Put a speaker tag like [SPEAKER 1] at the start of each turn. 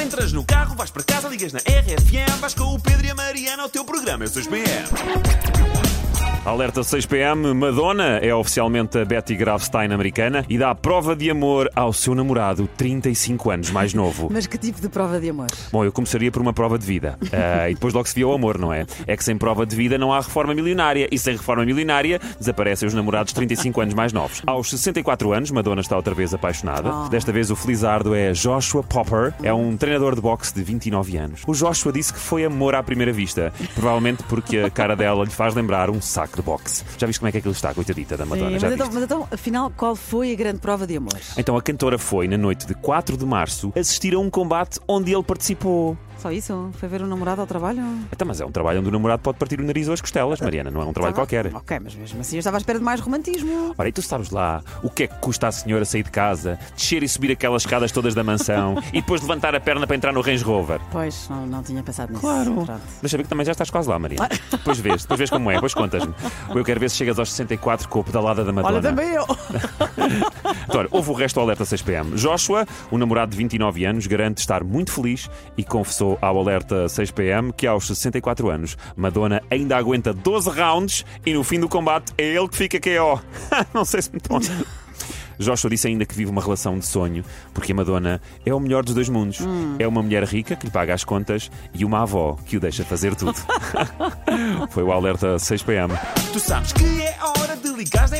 [SPEAKER 1] Entras no carro, vais para casa, ligas na RFM, vais com o Pedro e a Mariana ao teu programa. Eu sou os BM.
[SPEAKER 2] Alerta 6 PM, Madonna é oficialmente a Betty Grafstein americana e dá prova de amor ao seu namorado, 35 anos mais novo.
[SPEAKER 3] Mas que tipo de prova de amor?
[SPEAKER 2] Bom, eu começaria por uma prova de vida. Ah, e depois logo se via o amor, não é? É que sem prova de vida não há reforma milionária. E sem reforma milionária desaparecem os namorados 35 anos mais novos. Aos 64 anos, Madonna está outra vez apaixonada.
[SPEAKER 3] Oh.
[SPEAKER 2] Desta vez o felizardo é Joshua Popper. É um treinador de boxe de 29 anos. O Joshua disse que foi amor à primeira vista. Provavelmente porque a cara dela lhe faz lembrar um saco de boxe. Já viste como é que aquilo está, coitadita da Madonna?
[SPEAKER 3] Sim, mas, então, mas então, afinal, qual foi a grande prova de amor?
[SPEAKER 2] Então a cantora foi, na noite de 4 de março, assistir a um combate onde ele participou.
[SPEAKER 3] Só isso? Foi ver o namorado ao trabalho?
[SPEAKER 2] Então, mas é um trabalho onde o namorado pode partir o nariz ou as costelas, Mariana, não é um trabalho
[SPEAKER 3] Estava-
[SPEAKER 2] qualquer.
[SPEAKER 3] Ok, mas mesmo assim eu estava à espera de mais romantismo.
[SPEAKER 2] Ora, e tu sabes lá o que é que custa a senhora sair de casa, descer e subir aquelas escadas todas da mansão e depois levantar a perna para entrar no Range Rover?
[SPEAKER 3] Pois, não, não tinha pensado nisso.
[SPEAKER 2] Claro.
[SPEAKER 3] Pronto.
[SPEAKER 2] Deixa ver que também já estás quase lá, Mariana. Depois vês, depois vês como é, depois contas-me. Eu quero ver se chegas aos 64 com a pedalada da Madonna.
[SPEAKER 3] Olha, também eu.
[SPEAKER 2] Então, olha, houve o resto do Alerta 6PM. Joshua, um namorado de 29 anos, garante estar muito feliz e confessou ao Alerta 6PM que aos 64 anos, Madonna ainda aguenta 12 rounds e no fim do combate é ele que fica KO. Não sei se me estão... Joshua disse ainda que vive uma relação de sonho, porque a Madonna é o melhor dos dois mundos. É uma mulher rica que lhe paga as contas e uma avó que o deixa fazer tudo. Foi o Alerta 6PM.
[SPEAKER 1] Tu sabes que é hora de ligares